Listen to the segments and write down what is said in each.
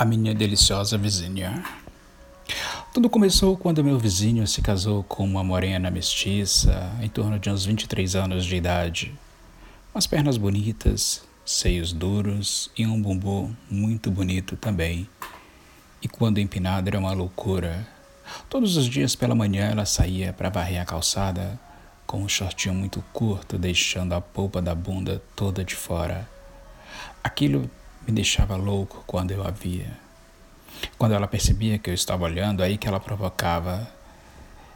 A minha deliciosa vizinha. Tudo começou quando meu vizinho se casou com uma morena mestiça, em torno de uns 23 anos de idade. Umas pernas bonitas, seios duros e um bumbum muito bonito também. E quando empinada era uma loucura. Todos os dias pela manhã ela saía para varrer a calçada com um shortinho muito curto, deixando a polpa da bunda toda de fora. Aquilo me deixava louco quando eu a via. Quando ela percebia que eu estava olhando, aí que ela provocava,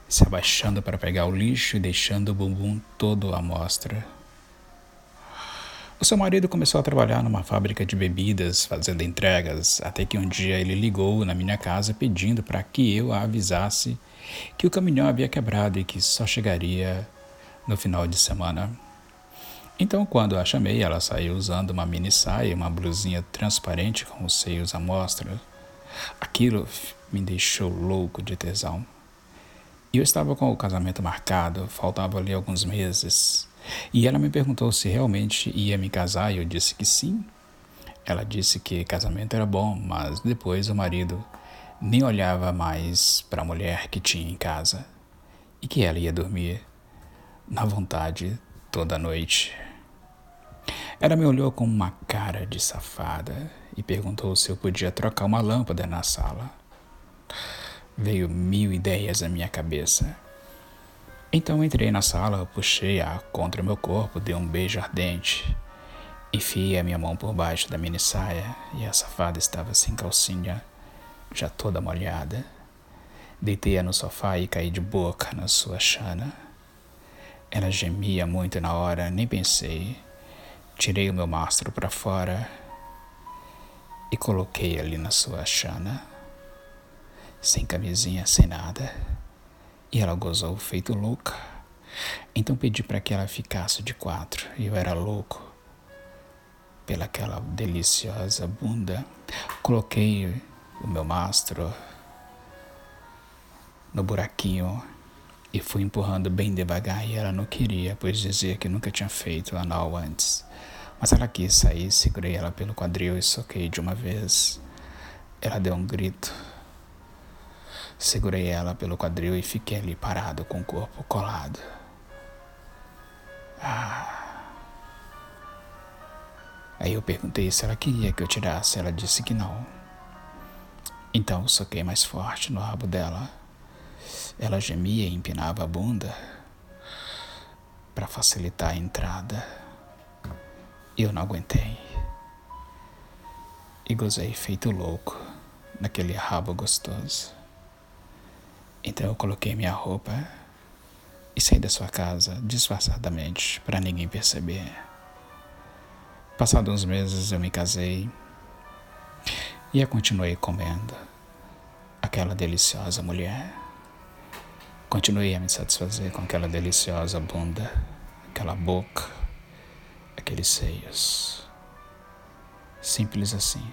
se abaixando para pegar o lixo e deixando o bumbum todo à mostra. O seu marido começou a trabalhar numa fábrica de bebidas, fazendo entregas, até que um dia ele ligou na minha casa pedindo para que eu a avisasse que o caminhão havia quebrado e que só chegaria no final de semana. Então, quando a chamei, ela saiu usando uma mini saia e uma blusinha transparente com os seios à mostra. Aquilo me deixou louco de tesão. Eu estava com o casamento marcado, faltavam ali alguns meses. E ela me perguntou se realmente ia me casar e eu disse que sim. Ela disse que casamento era bom, mas depois o marido nem olhava mais para a mulher que tinha em casa e que ela ia dormir na vontade toda noite. Ela me olhou com uma cara de safada e perguntou se eu podia trocar uma lâmpada na sala. Veio mil ideias à minha cabeça. Então entrei na sala, puxei-a contra meu corpo, dei um beijo ardente. Enfiei a minha mão por baixo da mini saia e a safada estava sem calcinha, já toda molhada. Deitei-a no sofá e caí de boca na sua chana. Ela gemia muito na hora, nem pensei. Tirei o meu mastro para fora e coloquei ali na sua chana, sem camisinha, sem nada. E ela gozou feito louca. Então pedi para que ela ficasse de quatro. E eu era louco pelaquela deliciosa bunda. Coloquei o meu mastro no buraquinho e fui empurrando bem devagar e ela não queria, pois dizia que nunca tinha feito anal antes. Mas ela quis sair, segurei ela pelo quadril e soquei de uma vez. Ela deu um grito. Segurei ela pelo quadril e fiquei ali parado com o corpo colado. Ah. Aí eu perguntei se ela queria que eu tirasse. Ela disse que não. Então soquei mais forte no rabo dela. Ela gemia e empinava a bunda para facilitar a entrada. Eu não aguentei. E gozei feito louco naquele rabo gostoso. Então eu coloquei minha roupa e saí da sua casa disfarçadamente para ninguém perceber. Passados uns meses eu me casei e a continuei comendo aquela deliciosa mulher. Continuei a me satisfazer com aquela deliciosa bunda, aquela boca, aqueles seios. Simples assim.